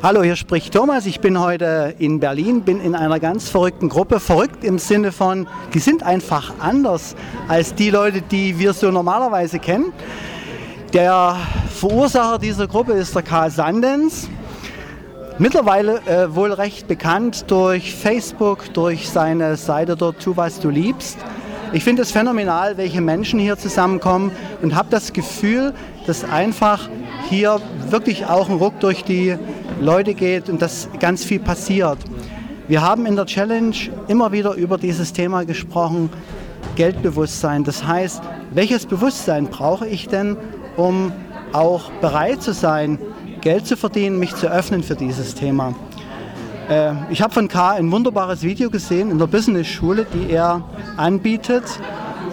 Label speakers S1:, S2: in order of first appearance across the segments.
S1: Hallo, hier spricht Thomas. Ich bin heute in Berlin, bin in einer ganz verrückten Gruppe. Verrückt im Sinne von, die sind einfach anders als die Leute, die wir so normalerweise kennen. Der Verursacher dieser Gruppe ist der Karl Sandens. Mittlerweile äh, wohl recht bekannt durch Facebook, durch seine Seite dort Tu, was du liebst. Ich finde es phänomenal, welche Menschen hier zusammenkommen und habe das Gefühl, dass einfach hier wirklich auch ein Ruck durch die Leute geht und dass ganz viel passiert. Wir haben in der Challenge immer wieder über dieses Thema gesprochen, Geldbewusstsein. Das heißt, welches Bewusstsein brauche ich denn, um auch bereit zu sein, Geld zu verdienen, mich zu öffnen für dieses Thema? Äh, ich habe von K ein wunderbares Video gesehen in der Business-Schule, die er anbietet,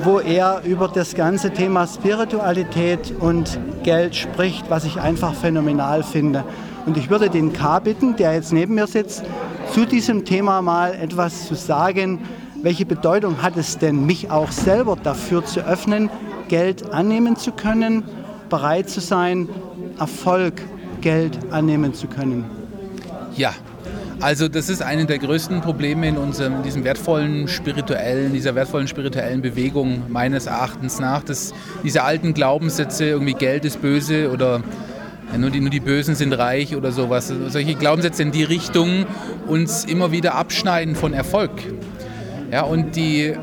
S1: wo er über das ganze Thema Spiritualität und Geld spricht, was ich einfach phänomenal finde. Und ich würde den K bitten, der jetzt neben mir sitzt, zu diesem Thema mal etwas zu sagen. Welche Bedeutung hat es denn, mich auch selber dafür zu öffnen, Geld annehmen zu können, bereit zu sein, Erfolg, Geld annehmen zu können?
S2: Ja, also das ist eine der größten Probleme in unserem, diesem wertvollen spirituellen, dieser wertvollen spirituellen Bewegung meines Erachtens nach, dass diese alten Glaubenssätze, irgendwie Geld ist böse oder ja, nur, die, nur die Bösen sind reich oder sowas. Solche Glaubenssätze in die Richtung uns immer wieder abschneiden von Erfolg. Ja, und die,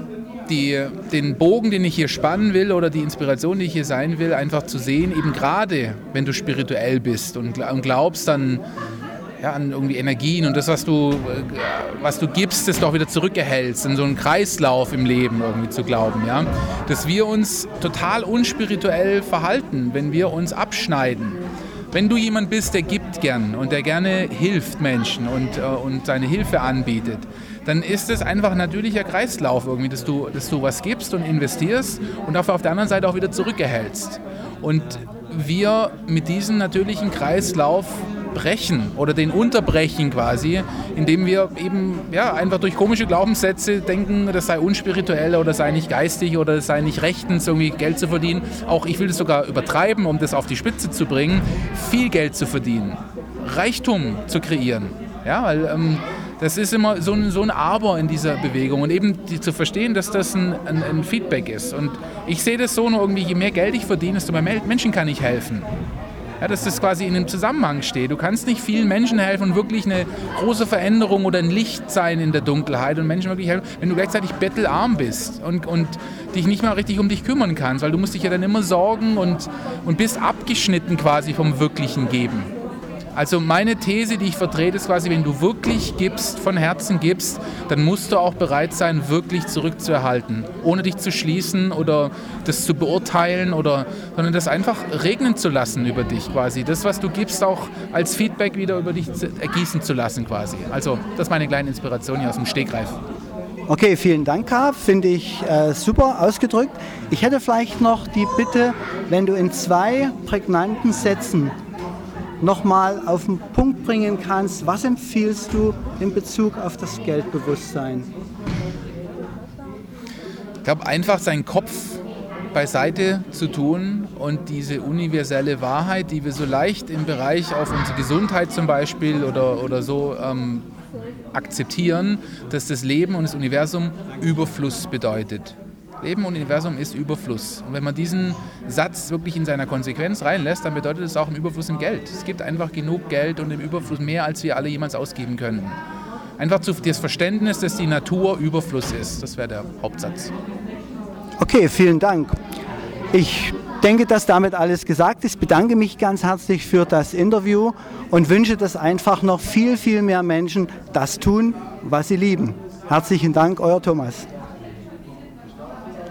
S2: die, den Bogen, den ich hier spannen will oder die Inspiration, die ich hier sein will, einfach zu sehen, eben gerade wenn du spirituell bist und glaubst dann ja, an irgendwie Energien und das, was du, was du gibst, das doch wieder zurückerhältst, in so einen Kreislauf im Leben irgendwie zu glauben. Ja? Dass wir uns total unspirituell verhalten, wenn wir uns abschneiden. Wenn du jemand bist, der gibt gern und der gerne hilft Menschen und, äh, und seine Hilfe anbietet, dann ist es einfach ein natürlicher Kreislauf irgendwie, dass du, dass du was gibst und investierst und dafür auf der anderen Seite auch wieder zurückerhältst. Und wir mit diesem natürlichen Kreislauf brechen oder den unterbrechen quasi, indem wir eben ja, einfach durch komische Glaubenssätze denken, das sei unspirituell oder sei nicht geistig oder sei nicht rechtens, irgendwie Geld zu verdienen. Auch ich will das sogar übertreiben, um das auf die Spitze zu bringen, viel Geld zu verdienen, Reichtum zu kreieren. Ja, weil ähm, das ist immer so ein, so ein Aber in dieser Bewegung und eben die, zu verstehen, dass das ein, ein, ein Feedback ist. Und ich sehe das so nur irgendwie, je mehr Geld ich verdiene, desto mehr Menschen kann ich helfen ja, dass das quasi in einem Zusammenhang steht. Du kannst nicht vielen Menschen helfen und wirklich eine große Veränderung oder ein Licht sein in der Dunkelheit und Menschen wirklich helfen, wenn du gleichzeitig bettelarm bist und, und dich nicht mal richtig um dich kümmern kannst, weil du musst dich ja dann immer sorgen und, und bist abgeschnitten quasi vom wirklichen Geben. Also meine These, die ich vertrete, ist quasi, wenn du wirklich gibst, von Herzen gibst, dann musst du auch bereit sein, wirklich zurückzuerhalten, ohne dich zu schließen oder das zu beurteilen oder, sondern das einfach regnen zu lassen über dich quasi. Das, was du gibst, auch als Feedback wieder über dich ergießen zu lassen quasi. Also das ist meine kleine Inspiration hier aus dem Stegreif.
S1: Okay, vielen Dank, Karl. Finde ich äh, super ausgedrückt. Ich hätte vielleicht noch die Bitte, wenn du in zwei prägnanten Sätzen nochmal auf den Punkt bringen kannst, was empfiehlst du in Bezug auf das Geldbewusstsein?
S2: Ich glaube, einfach seinen Kopf beiseite zu tun und diese universelle Wahrheit, die wir so leicht im Bereich auf unsere Gesundheit zum Beispiel oder, oder so ähm, akzeptieren, dass das Leben und das Universum Überfluss bedeutet. Leben und Universum ist Überfluss. Und wenn man diesen Satz wirklich in seiner Konsequenz reinlässt, dann bedeutet es auch im Überfluss im Geld. Es gibt einfach genug Geld und im Überfluss mehr, als wir alle jemals ausgeben können. Einfach das Verständnis, dass die Natur Überfluss ist. Das wäre der Hauptsatz.
S1: Okay, vielen Dank. Ich denke, dass damit alles gesagt ist. Bedanke mich ganz herzlich für das Interview und wünsche, dass einfach noch viel, viel mehr Menschen das tun, was sie lieben. Herzlichen Dank, euer Thomas.